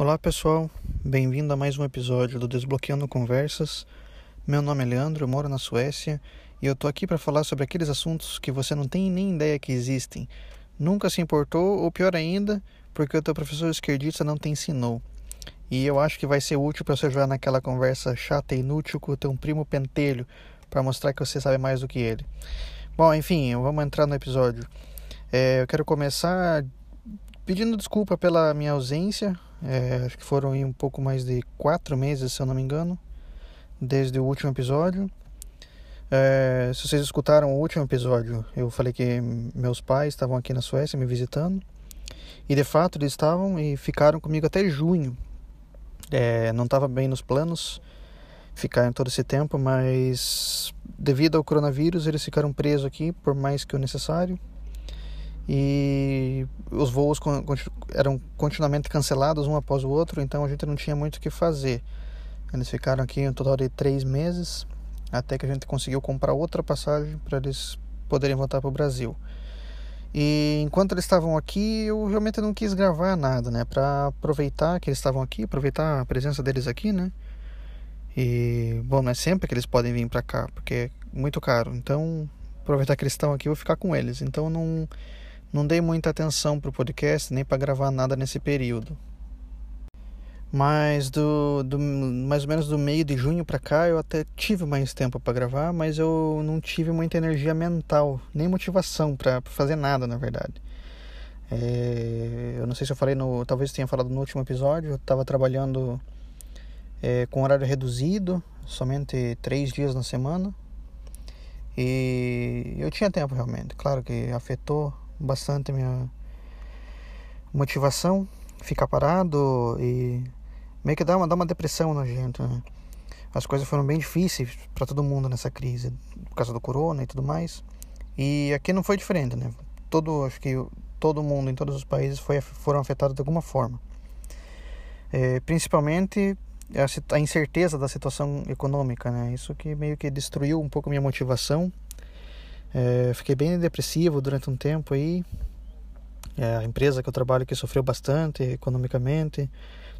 Olá pessoal, bem-vindo a mais um episódio do Desbloqueando Conversas. Meu nome é Leandro, eu moro na Suécia e eu tô aqui para falar sobre aqueles assuntos que você não tem nem ideia que existem, nunca se importou ou pior ainda, porque o teu professor esquerdista não te ensinou. E eu acho que vai ser útil para você jogar naquela conversa chata e inútil com o teu primo pentelho, para mostrar que você sabe mais do que ele. Bom, enfim, vamos entrar no episódio. É, eu quero começar pedindo desculpa pela minha ausência. É, acho que foram um pouco mais de quatro meses, se eu não me engano, desde o último episódio. É, se vocês escutaram o último episódio, eu falei que meus pais estavam aqui na Suécia me visitando. E de fato eles estavam e ficaram comigo até junho. É, não estava bem nos planos ficar em todo esse tempo, mas devido ao coronavírus eles ficaram presos aqui por mais que o necessário e os voos eram continuamente cancelados um após o outro, então a gente não tinha muito o que fazer. Eles ficaram aqui um total de três meses, até que a gente conseguiu comprar outra passagem para eles poderem voltar para o Brasil. E enquanto eles estavam aqui, eu realmente não quis gravar nada, né? Para aproveitar que eles estavam aqui, aproveitar a presença deles aqui, né? E, bom, não é sempre que eles podem vir para cá, porque é muito caro. Então, aproveitar que eles estão aqui, eu vou ficar com eles. Então, não não dei muita atenção para o podcast nem para gravar nada nesse período. Mas do, do mais ou menos do meio de junho para cá eu até tive mais tempo para gravar, mas eu não tive muita energia mental, nem motivação para fazer nada, na verdade. É, eu não sei se eu falei no, talvez tenha falado no último episódio. Eu estava trabalhando é, com horário reduzido, somente três dias na semana. E eu tinha tempo realmente. Claro que afetou bastante minha motivação, ficar parado e meio que dá uma, dá uma depressão na gente. Né? As coisas foram bem difíceis para todo mundo nessa crise, por causa do corona e tudo mais. E aqui não foi diferente, né? Todo, acho que todo mundo em todos os países foi, foram afetados de alguma forma. É, principalmente a, a incerteza da situação econômica, né? Isso que meio que destruiu um pouco minha motivação é, fiquei bem depressivo durante um tempo aí. É, a empresa que eu trabalho aqui sofreu bastante economicamente.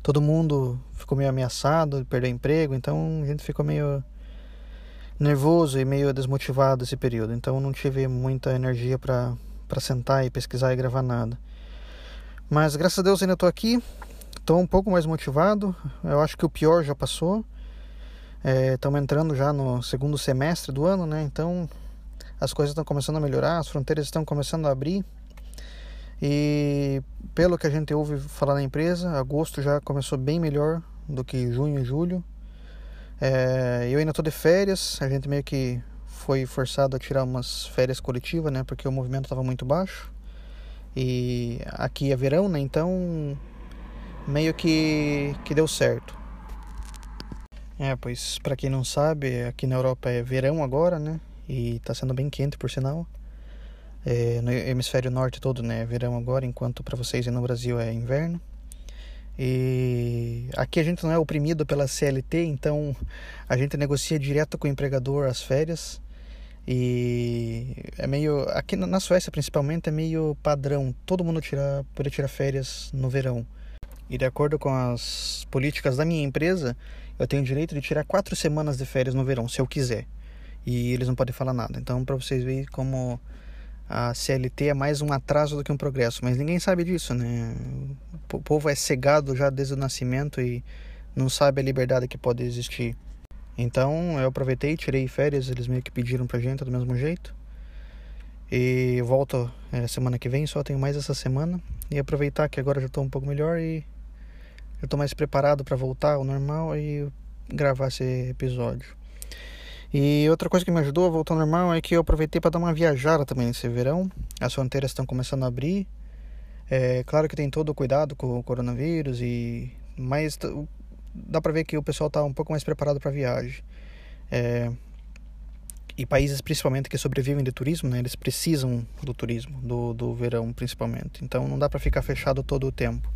Todo mundo ficou meio ameaçado de perder emprego, então a gente ficou meio nervoso e meio desmotivado esse período. Então não tive muita energia para sentar e pesquisar e gravar nada. Mas graças a Deus ainda estou aqui. Estou um pouco mais motivado. Eu acho que o pior já passou. Estamos é, entrando já no segundo semestre do ano, né? Então as coisas estão começando a melhorar, as fronteiras estão começando a abrir. E pelo que a gente ouve falar na empresa, agosto já começou bem melhor do que junho e julho. É, eu ainda estou de férias, a gente meio que foi forçado a tirar umas férias coletivas, né? Porque o movimento estava muito baixo. E aqui é verão, né? Então meio que, que deu certo. É, pois para quem não sabe, aqui na Europa é verão agora, né? E está sendo bem quente, por sinal. É, no hemisfério norte todo, né, verão agora, enquanto para vocês no Brasil é inverno. E aqui a gente não é oprimido pela CLT, então a gente negocia direto com o empregador as férias. E é meio. Aqui na Suécia, principalmente, é meio padrão. Todo mundo tira, pode tirar férias no verão. E de acordo com as políticas da minha empresa, eu tenho o direito de tirar quatro semanas de férias no verão, se eu quiser e eles não podem falar nada. Então, para vocês verem como a CLT é mais um atraso do que um progresso, mas ninguém sabe disso, né? O povo é cegado já desde o nascimento e não sabe a liberdade que pode existir. Então, eu aproveitei, tirei férias, eles meio que pediram pra gente do mesmo jeito. E volto é, semana que vem, só tenho mais essa semana. E aproveitar que agora já estou um pouco melhor e eu estou mais preparado para voltar ao normal e gravar esse episódio. E outra coisa que me ajudou a voltar ao normal é que eu aproveitei para dar uma viajada também nesse verão. As fronteiras estão começando a abrir. É claro que tem todo o cuidado com o coronavírus e mas dá para ver que o pessoal está um pouco mais preparado para viagem. É, e países principalmente que sobrevivem de turismo, né, eles precisam do turismo, do, do verão principalmente. Então não dá para ficar fechado todo o tempo.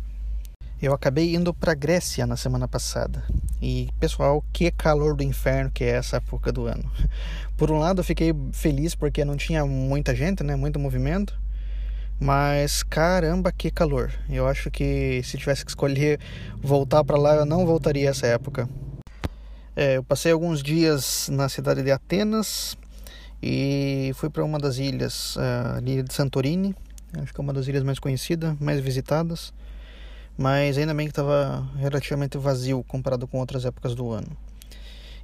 Eu acabei indo para Grécia na semana passada. E pessoal, que calor do inferno que é essa época do ano. Por um lado, eu fiquei feliz porque não tinha muita gente, né, muito movimento. Mas caramba, que calor. Eu acho que se tivesse que escolher voltar para lá, eu não voltaria essa época. É, eu passei alguns dias na cidade de Atenas e fui para uma das ilhas, a ilha de Santorini. Acho que é uma das ilhas mais conhecidas, mais visitadas. Mas ainda bem que estava relativamente vazio comparado com outras épocas do ano.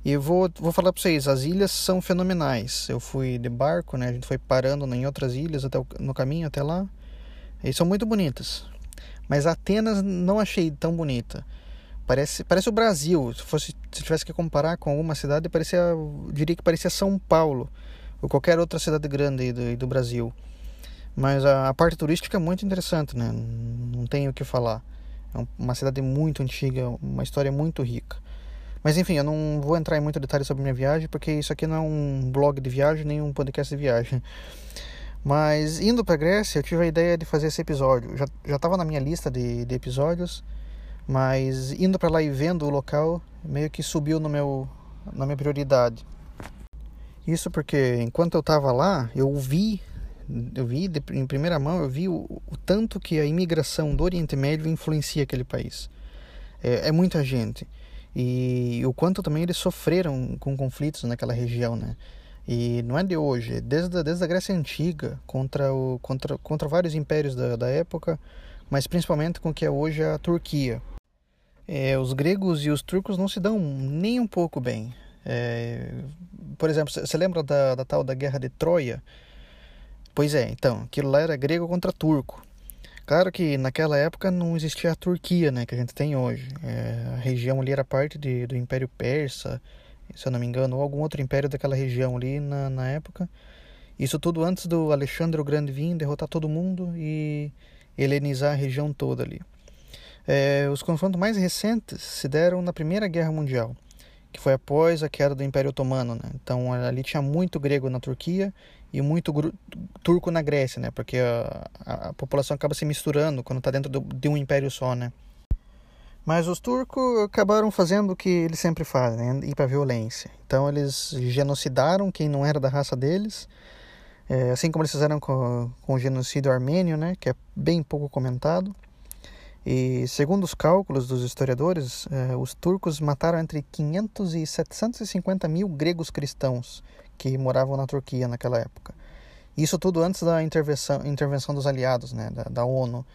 E eu vou, vou falar para vocês, as ilhas são fenomenais. Eu fui de barco, né? A gente foi parando em outras ilhas até o, no caminho até lá. E são muito bonitas. Mas Atenas não achei tão bonita. Parece, parece o Brasil. Se fosse se tivesse que comparar com alguma cidade, parecia, diria que parecia São Paulo ou qualquer outra cidade grande do, do Brasil. Mas a, a, parte turística é muito interessante, né? Não tenho o que falar. É uma cidade muito antiga, uma história muito rica. Mas enfim, eu não vou entrar em muito detalhe sobre minha viagem, porque isso aqui não é um blog de viagem, nem um podcast de viagem. Mas indo para Grécia, eu tive a ideia de fazer esse episódio. Já já estava na minha lista de, de episódios, mas indo para lá e vendo o local, meio que subiu no meu na minha prioridade. Isso porque enquanto eu estava lá, eu vi eu vi em primeira mão, eu vi o, o, tanto que a imigração do Oriente Médio influencia aquele país. É, é muita gente e o quanto também eles sofreram com conflitos naquela região, né? E não é de hoje, é desde, desde a Grécia Antiga, contra, o, contra, contra vários impérios da, da época, mas principalmente com o que é hoje a Turquia. É, os gregos e os turcos não se dão nem um pouco bem. É, por exemplo, você lembra da, da tal da Guerra de Troia? Pois é, então, aquilo lá era grego contra turco. Claro que naquela época não existia a Turquia, né, que a gente tem hoje. É, a região ali era parte de, do Império Persa, se eu não me engano, ou algum outro império daquela região ali na, na época. Isso tudo antes do Alexandre o Grande vir derrotar todo mundo e helenizar a região toda ali. É, os confrontos mais recentes se deram na Primeira Guerra Mundial, que foi após a queda do Império Otomano. Né? Então ali tinha muito grego na Turquia e muito turco na Grécia, né? Porque a, a, a população acaba se misturando quando está dentro do, de um império só, né? Mas os turcos acabaram fazendo o que eles sempre fazem, né? ir para violência. Então eles genocidaram quem não era da raça deles, é, assim como eles fizeram com, com o genocídio armênio, né? Que é bem pouco comentado. E segundo os cálculos dos historiadores, é, os turcos mataram entre 500 e 750 mil gregos cristãos que moravam na Turquia naquela época. Isso tudo antes da intervenção, intervenção dos aliados, né, da, da ONU,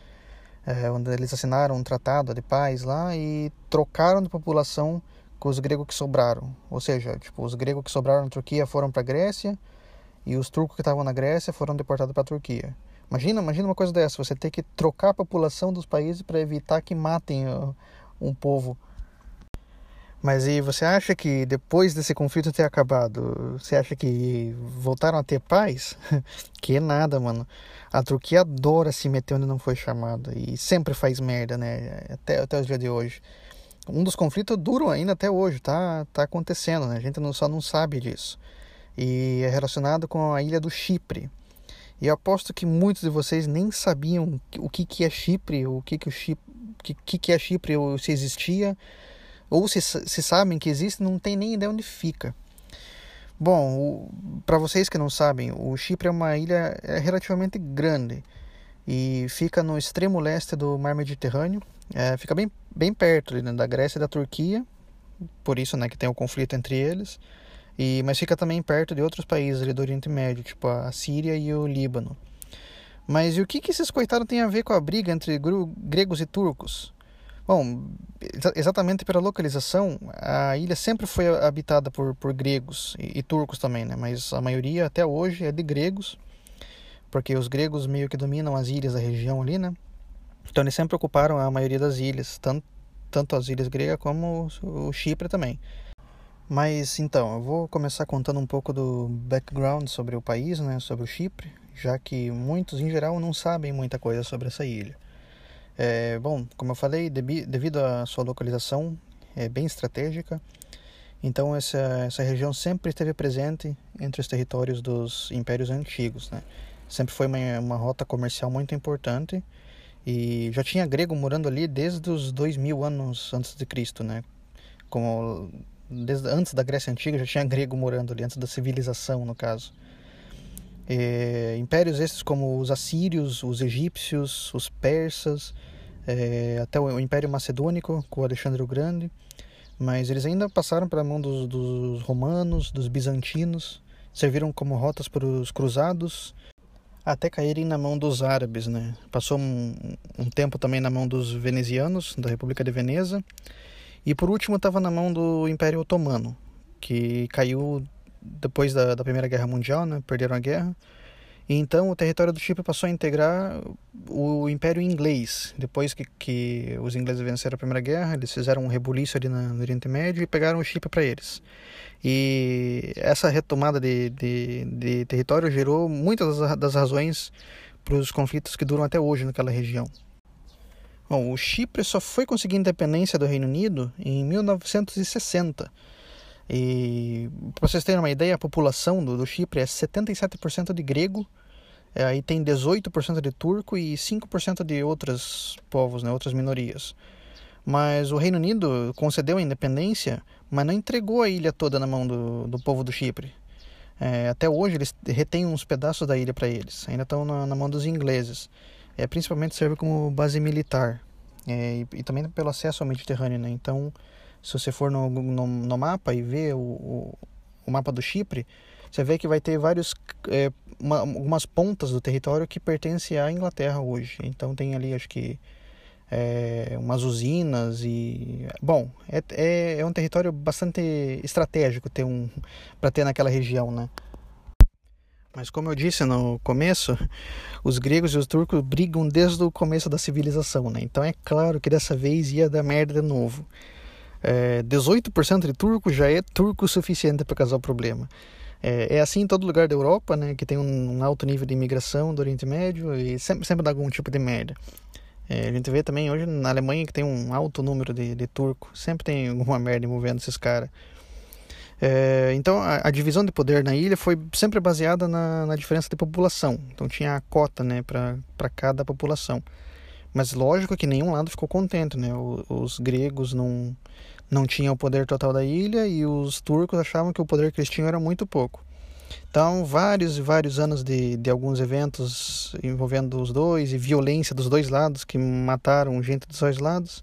é, onde eles assinaram um tratado de paz lá e trocaram de população com os gregos que sobraram. Ou seja, tipo, os gregos que sobraram na Turquia foram para a Grécia e os turcos que estavam na Grécia foram deportados para a Turquia. Imagina, imagina uma coisa dessa, você ter que trocar a população dos países para evitar que matem um povo mas e você acha que depois desse conflito ter acabado, você acha que voltaram a ter paz? que nada, mano. A Turquia adora se meter onde não foi chamada e sempre faz merda, né? Até, até os dias de hoje. Um dos conflitos duram ainda até hoje, tá, tá acontecendo, né? A gente não, só não sabe disso. E é relacionado com a ilha do Chipre. E eu aposto que muitos de vocês nem sabiam o que, que é Chipre, o que, que, o que, que, que é Chipre, ou se existia ou se, se sabem que existe, não tem nem ideia onde fica. Bom, para vocês que não sabem, o Chipre é uma ilha é relativamente grande e fica no extremo leste do Mar Mediterrâneo. É, fica bem, bem perto né, da Grécia e da Turquia, por isso né, que tem o conflito entre eles. E, mas fica também perto de outros países ali do Oriente Médio, tipo a Síria e o Líbano. Mas e o que, que esses coitados têm a ver com a briga entre gregos e turcos? Bom, exatamente pela localização, a ilha sempre foi habitada por, por gregos e, e, turcos também, né? Mas a maioria até hoje é de gregos, porque os gregos meio que dominam as ilhas da região ali, né? Então eles sempre ocuparam a maioria das ilhas, tanto, tanto as ilhas gregas como o, o Chipre também. Mas então, eu vou começar contando um pouco do background sobre o país, né? Sobre o Chipre, já que muitos em geral não sabem muita coisa sobre essa ilha. É, bom, como eu falei, devido à sua localização é bem estratégica, então essa, essa região sempre esteve presente entre os territórios dos impérios antigos. Né? Sempre foi uma, uma rota comercial muito importante e já tinha grego morando ali desde os dois mil anos antes de Cristo, né? Como desde antes da Grécia antiga já tinha grego morando ali, antes da civilização no caso. É, impérios esses como os assírios, os egípcios, os persas, é, até o Império Macedônico com Alexandre o Grande, mas eles ainda passaram pela mão dos, dos romanos, dos bizantinos, serviram como rotas para os cruzados, até caírem na mão dos árabes, né? Passou um, um tempo também na mão dos venezianos, da República de Veneza, e por último estava na mão do Império Otomano, que caiu depois da, da Primeira Guerra Mundial, né? Perderam a guerra. E então o território do Chipre passou a integrar o Império Inglês. Depois que, que os ingleses venceram a Primeira Guerra, eles fizeram um rebuliço ali no Oriente Médio e pegaram o Chipre para eles. E essa retomada de, de, de território gerou muitas das razões para os conflitos que duram até hoje naquela região. Bom, o Chipre só foi conseguir independência do Reino Unido em 1960. E para vocês terem uma ideia, a população do, do Chipre é 77% de grego, é, aí tem 18% de turco e 5% de outros povos, né, outras minorias. Mas o Reino Unido concedeu a independência, mas não entregou a ilha toda na mão do, do povo do Chipre. É, até hoje eles retêm uns pedaços da ilha para eles, ainda estão na, na mão dos ingleses é, principalmente serve como base militar é, e, e, também pelo acesso ao Mediterrâneo. Né? Então, se você for no, no, no mapa e ver o, o, o, mapa do Chipre, você vê que vai ter vários é, uma, algumas pontas do território que pertencem à Inglaterra hoje. Então tem ali, acho que é, umas usinas e bom é, é, é um território bastante estratégico ter um para ter naquela região né mas como eu disse no começo, os gregos e os turcos brigam desde o começo da civilização, né? Então é claro que dessa vez ia dar merda de novo. É, 18% de turco já é turco suficiente para causar o problema. É, é, assim em todo lugar da Europa, né? Que tem um, alto nível de imigração do Oriente Médio e sempre, sempre dá algum tipo de merda. É, a gente vê também hoje na Alemanha que tem um alto número de, de turco. Sempre tem alguma merda envolvendo esses caras. É, então a, a, divisão de poder na ilha foi sempre baseada na, na diferença de população. Então tinha a cota né, para cada população. Mas lógico que nenhum lado ficou contente. Né? Os gregos não, não tinham o poder total da ilha e os turcos achavam que o poder que eles tinham era muito pouco. Então, vários e vários anos de, de alguns eventos envolvendo os dois e violência dos dois lados que mataram gente dos dois lados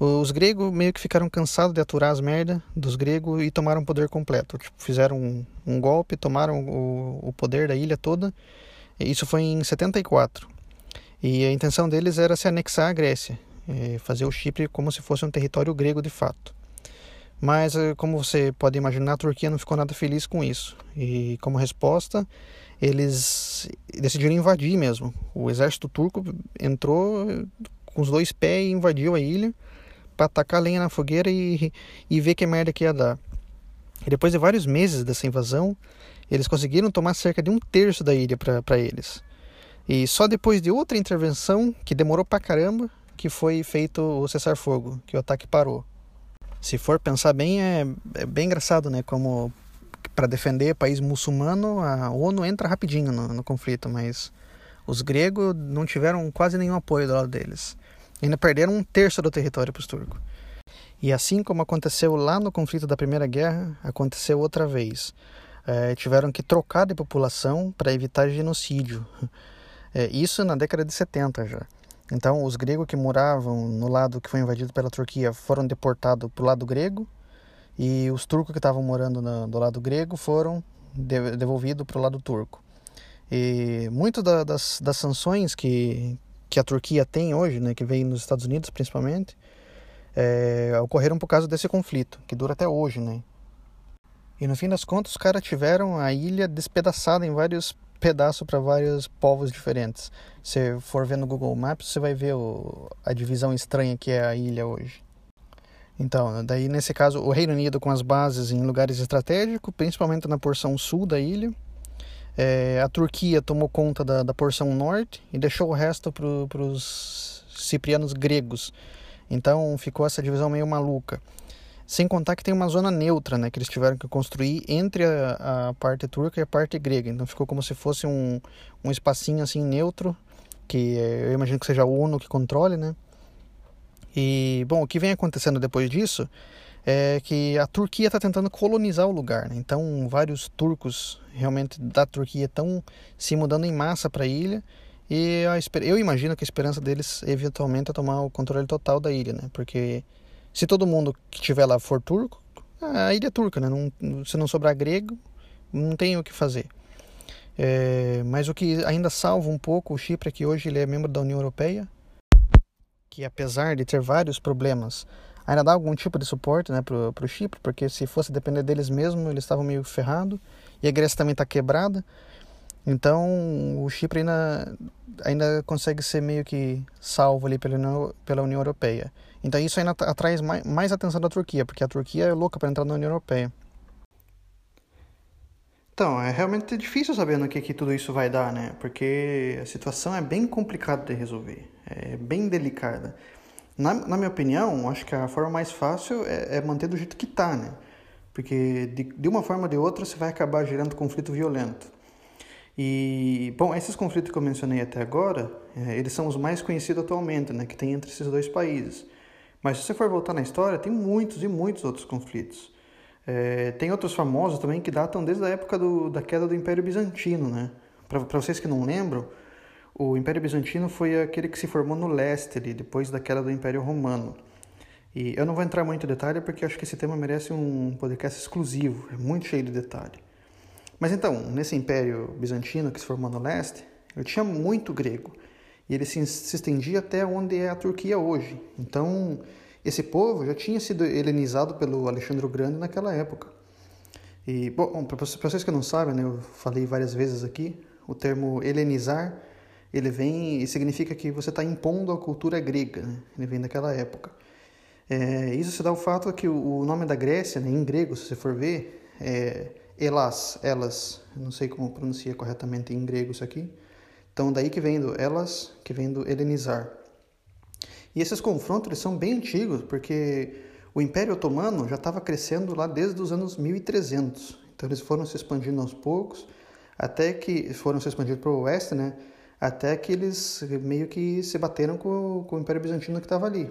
os gregos meio que ficaram cansados de aturar as merdas dos gregos e tomaram o poder completo. Tipo, fizeram um, um golpe, tomaram o, o, poder da ilha toda. Isso foi em 74. E a intenção deles era se anexar à Grécia, fazer o Chipre como se fosse um território grego de fato. Mas, eh, como você pode imaginar, a Turquia não ficou nada feliz com isso. E, como resposta, eles decidiram invadir mesmo. O exército turco entrou com os dois pés e invadiu a ilha para tacar lenha na fogueira e, e ver que merda que ia dar. E depois de vários meses dessa invasão, eles conseguiram tomar cerca de um terço da ilha para eles. E só depois de outra intervenção, que demorou pra caramba, que foi feito o cessar-fogo, que o ataque parou. Se for pensar bem, é, é bem engraçado, né? Como para defender país muçulmano, a ONU entra rapidinho no, no conflito, mas os gregos não tiveram quase nenhum apoio do lado deles. Ainda perderam um terço do território para os turcos. E assim como aconteceu lá no conflito da Primeira Guerra, aconteceu outra vez. É, tiveram que trocar de população para evitar genocídio. É, isso na década de 70 já. Então, os gregos que moravam no lado que foi invadido pela Turquia foram deportados para o lado grego, e os turcos que estavam morando no, do lado grego foram de, devolvidos para o lado turco. E muito da, das, das sanções que, que a Turquia tem hoje, né, que vem nos Estados Unidos principalmente, é, ocorreram por causa desse conflito, que dura até hoje. Né? E no fim das contas, os caras tiveram a ilha despedaçada em vários pedaços para vários povos diferentes. Se for ver no Google Maps, você vai ver o, a divisão estranha que é a ilha hoje. Então, daí nesse caso, o Reino Unido com as bases em lugares estratégicos, principalmente na porção sul da ilha, é, a Turquia tomou conta da, da, porção norte e deixou o resto para os ciprianos gregos. Então ficou essa divisão meio maluca. Sem contar que tem uma zona neutra, né, que eles tiveram que construir entre a, a parte turca e a parte grega. Então ficou como se fosse um, um espacinho assim neutro, que eu imagino que seja o ONU que controle, né? E, bom, o que vem acontecendo depois disso é que a Turquia está tentando colonizar o lugar. Né? Então, vários turcos realmente da Turquia estão se mudando em massa para a ilha. E eu imagino que a esperança deles eventualmente é tomar o controle total da ilha, né? Porque se todo mundo que estiver lá for turco, a ilha é turca, né? Não, se não sobrar grego, não tem o que fazer. É, mas o que ainda salva um pouco o Chipre é que hoje ele é membro da União Europeia, que apesar de ter vários problemas, ainda dá algum tipo de suporte né, para o Chipre, porque se fosse depender deles mesmos, eles estavam meio ferrados, e a Grécia também está quebrada, então o Chipre ainda, ainda consegue ser meio que salvo ali pela União, pela União Europeia. Então isso ainda atrai mais, mais atenção da Turquia, porque a Turquia é louca para entrar na União Europeia. Então, é realmente difícil saber no que, que tudo isso vai dar, né? Porque a situação é bem complicada de resolver, é bem delicada. Na, na minha opinião, acho que a forma mais fácil é, é manter do jeito que está, né? Porque de, de uma forma ou de outra você vai acabar gerando conflito violento. E, bom, esses conflitos que eu mencionei até agora, é, eles são os mais conhecidos atualmente, né? Que tem entre esses dois países. Mas se você for voltar na história, tem muitos e muitos outros conflitos. É, tem outros famosos também que datam desde a época do, da queda do Império Bizantino, né? Para vocês que não lembram, o Império Bizantino foi aquele que se formou no leste, ali, depois da queda do Império Romano. E eu não vou entrar muito em detalhe porque acho que esse tema merece um podcast exclusivo, é muito cheio de detalhe. Mas então, nesse Império Bizantino que se formou no leste, eu tinha muito grego e ele se, se estendia até onde é a Turquia hoje. Então, esse povo já tinha sido helenizado pelo Alexandre o Grande naquela época. E, bom, para vocês que não sabem, né, eu falei várias vezes aqui, o termo helenizar, ele vem e significa que você está impondo a cultura grega, né? ele vem daquela época. É, isso se dá o fato que o, nome da Grécia, né, em grego, se você for ver, é Elas, elas, não sei como pronuncia corretamente em grego isso aqui. Então daí que vem do elas, que vem do helenizar. E esses confrontos eles são bem antigos, porque o Império Otomano já estava crescendo lá desde os anos 1300. Então eles foram se expandindo aos poucos, até que foram se expandindo para o oeste, né? Até que eles meio que se bateram com, com o Império Bizantino que estava ali.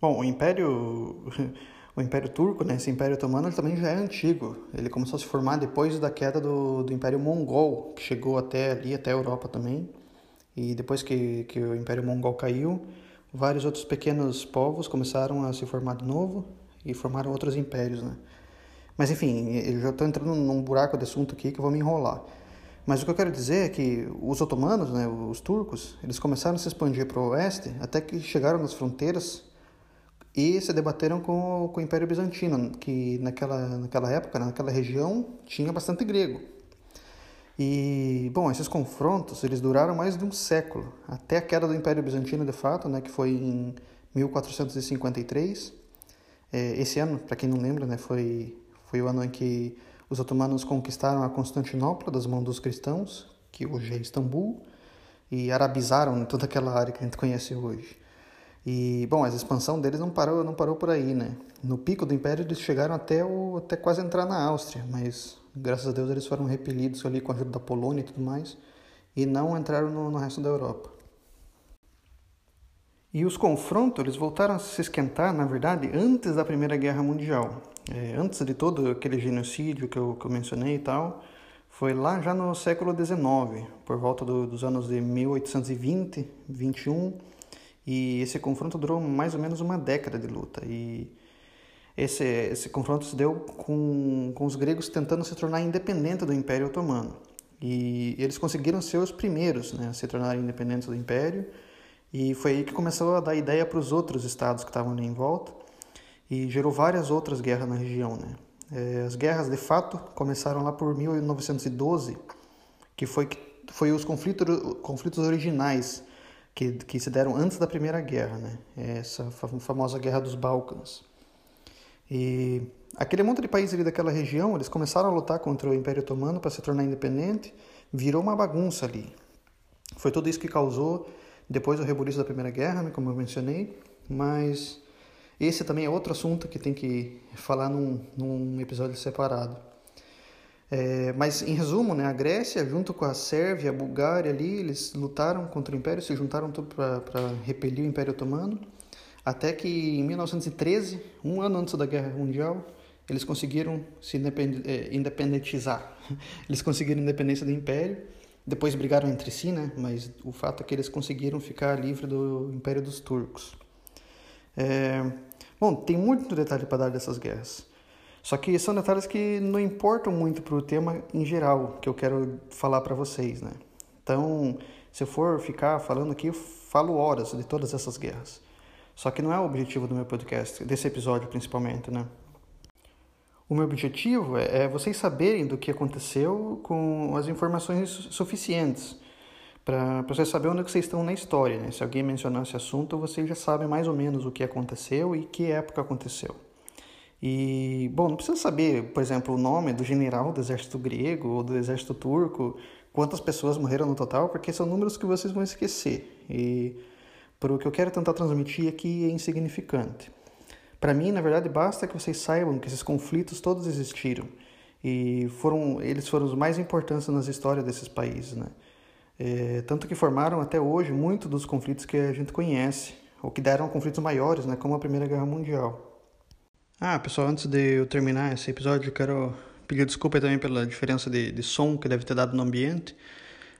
Bom, o Império o Império Turco, né, esse Império Otomano, também já é antigo. Ele começou a se formar depois da queda do, do Império Mongol, que chegou até ali, até a Europa também. E depois que, que o Império Mongol caiu, vários outros pequenos povos começaram a se formar de novo e formaram outros impérios, né? Mas enfim, eu já estou entrando num buraco de assunto aqui que eu vou me enrolar. Mas o que eu quero dizer é que os otomanos, né, os turcos, eles começaram a se expandir para o oeste até que chegaram nas fronteiras e se debateram com, com o Império Bizantino, que naquela, naquela época, naquela região, tinha bastante grego. E, bom, esses confrontos, eles duraram mais de um século, até a queda do Império Bizantino, de fato, né, que foi em 1453. É, esse ano, para quem não lembra, né, foi, foi o ano em que os otomanos conquistaram a Constantinopla das mãos dos cristãos, que hoje é Istambul, e arabizaram toda aquela área que a gente conhece hoje. E, bom, a expansão deles não parou, não parou por aí, né? No pico do Império eles chegaram até, o, até quase entrar na Áustria, mas graças a Deus eles foram repelidos ali com a ajuda da Polônia e tudo mais, e não entraram no, no resto da Europa. E os confrontos eles voltaram a se esquentar, na verdade, antes da Primeira Guerra Mundial. É, antes de todo aquele genocídio que eu, que eu mencionei e tal, foi lá já no século XIX, por volta do, dos anos de 1820, 21, e esse confronto durou mais ou menos uma década de luta. E esse, esse confronto se deu com, com os gregos tentando se tornar independentes do Império Otomano. E eles conseguiram ser os primeiros né, a se tornarem independentes do Império. E foi aí que começou a dar ideia para os outros estados que estavam ali em volta. E gerou várias outras guerras na região. Né? É, as guerras, de fato, começaram lá por 1912, que foi, foi os conflitos, conflitos originais que, que se deram antes da Primeira Guerra, né? essa famosa Guerra dos Balcãs. E aquele monte de países ali daquela região, eles começaram a lutar contra o Império Otomano para se tornar independente, virou uma bagunça ali. Foi tudo isso que causou depois o rebuliço da Primeira Guerra, né, como eu mencionei, mas esse também é outro assunto que tem que falar num, num episódio separado. É, mas em resumo, né, a Grécia, junto com a Sérvia, a Bulgária ali, eles lutaram contra o Império, se juntaram para repelir o Império Otomano. Até que em 1913, um ano antes da Guerra Mundial, eles conseguiram se eh, independentizar. Eles conseguiram independência do Império. Depois brigaram entre si, né? Mas o fato é que eles conseguiram ficar livre do Império dos Turcos. É... Bom, tem muito detalhe para dar dessas guerras. Só que são detalhes que não importam muito para o tema em geral que eu quero falar para vocês, né? Então, se eu for ficar falando aqui, eu falo horas de todas essas guerras. Só que não é o objetivo do meu podcast, desse episódio principalmente, né? O meu objetivo é, é vocês saberem do que aconteceu com as informações suficientes para vocês saberem onde vocês estão na história. Né? Se alguém mencionar esse assunto, vocês já sabem mais ou menos o que aconteceu e que época aconteceu. E, bom, não precisa saber, por exemplo, o nome do general do exército grego ou do exército turco, quantas pessoas morreram no total, porque são números que vocês vão esquecer. E por o que eu quero tentar transmitir aqui é insignificante. Para mim, na verdade, basta que vocês saibam que esses conflitos todos existiram e foram eles foram os mais importantes nas histórias desses países, né? É, tanto que formaram até hoje muito dos conflitos que a gente conhece, ou que deram conflitos maiores, né, como a Primeira Guerra Mundial. Ah, pessoal, antes de eu terminar esse episódio, eu quero pedir desculpa também pela diferença de, de som que deve ter dado no ambiente.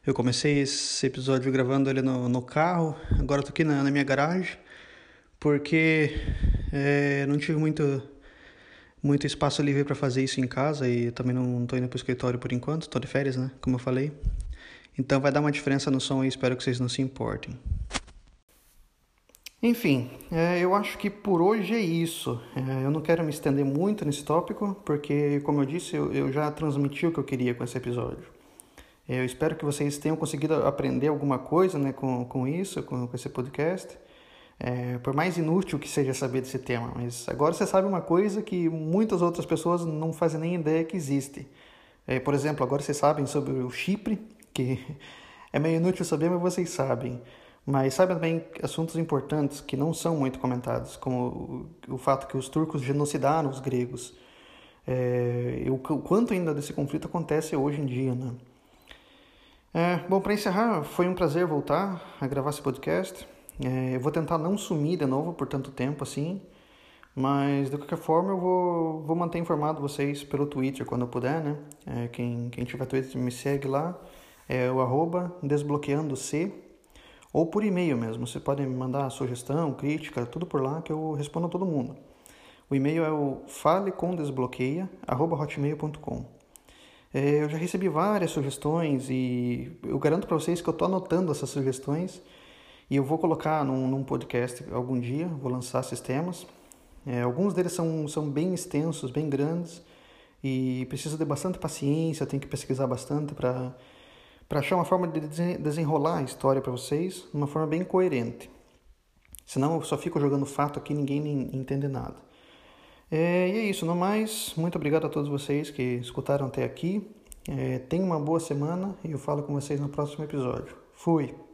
Eu comecei esse episódio gravando ele no, no carro, agora estou aqui na, na minha garagem porque é, não tive muito, muito espaço livre para fazer isso em casa e também não estou indo para o escritório por enquanto, estou de férias, né? Como eu falei. Então vai dar uma diferença no som e espero que vocês não se importem. Enfim, é, eu acho que por hoje é isso. É, eu não quero me estender muito nesse tópico, porque, como eu disse, eu, eu já transmiti o que eu queria com esse episódio. Eu espero que vocês tenham conseguido aprender alguma coisa né, com, com isso, com, com esse podcast. É, por mais inútil que seja saber desse tema, mas agora você sabe uma coisa que muitas outras pessoas não fazem nem ideia que existe. É, por exemplo, agora vocês sabem sobre o Chipre, que é meio inútil saber, mas vocês sabem. Mas sabem também assuntos importantes que não são muito comentados, como o, fato que os turcos genocidaram os gregos. É, o, o, quanto ainda desse conflito acontece hoje em dia, né? É, bom, para encerrar, foi um prazer voltar a gravar esse podcast. É, eu vou tentar não sumir de novo por tanto tempo assim, mas de qualquer forma eu vou, vou manter informado vocês pelo Twitter quando eu puder, né? É, quem, quem tiver Twitter me segue lá, é o arroba desbloqueando-c, ou por e-mail mesmo, você pode me mandar sugestão, crítica, tudo por lá que eu respondo a todo mundo. O e-mail é o falecomdesbloqueia.hotmail.com é, Eu já recebi várias sugestões e eu garanto para vocês que eu estou anotando essas sugestões e eu vou colocar num, num podcast algum dia, vou lançar esses temas. É, alguns deles são, são bem extensos, bem grandes, e precisa de bastante paciência, tem que pesquisar bastante para achar uma forma de desenrolar a história para vocês de uma forma bem coerente. Senão eu só fico jogando fato aqui e ninguém entende nada. É, e é isso, no mais. Muito obrigado a todos vocês que escutaram até aqui. É, tenham uma boa semana e eu falo com vocês no próximo episódio. Fui!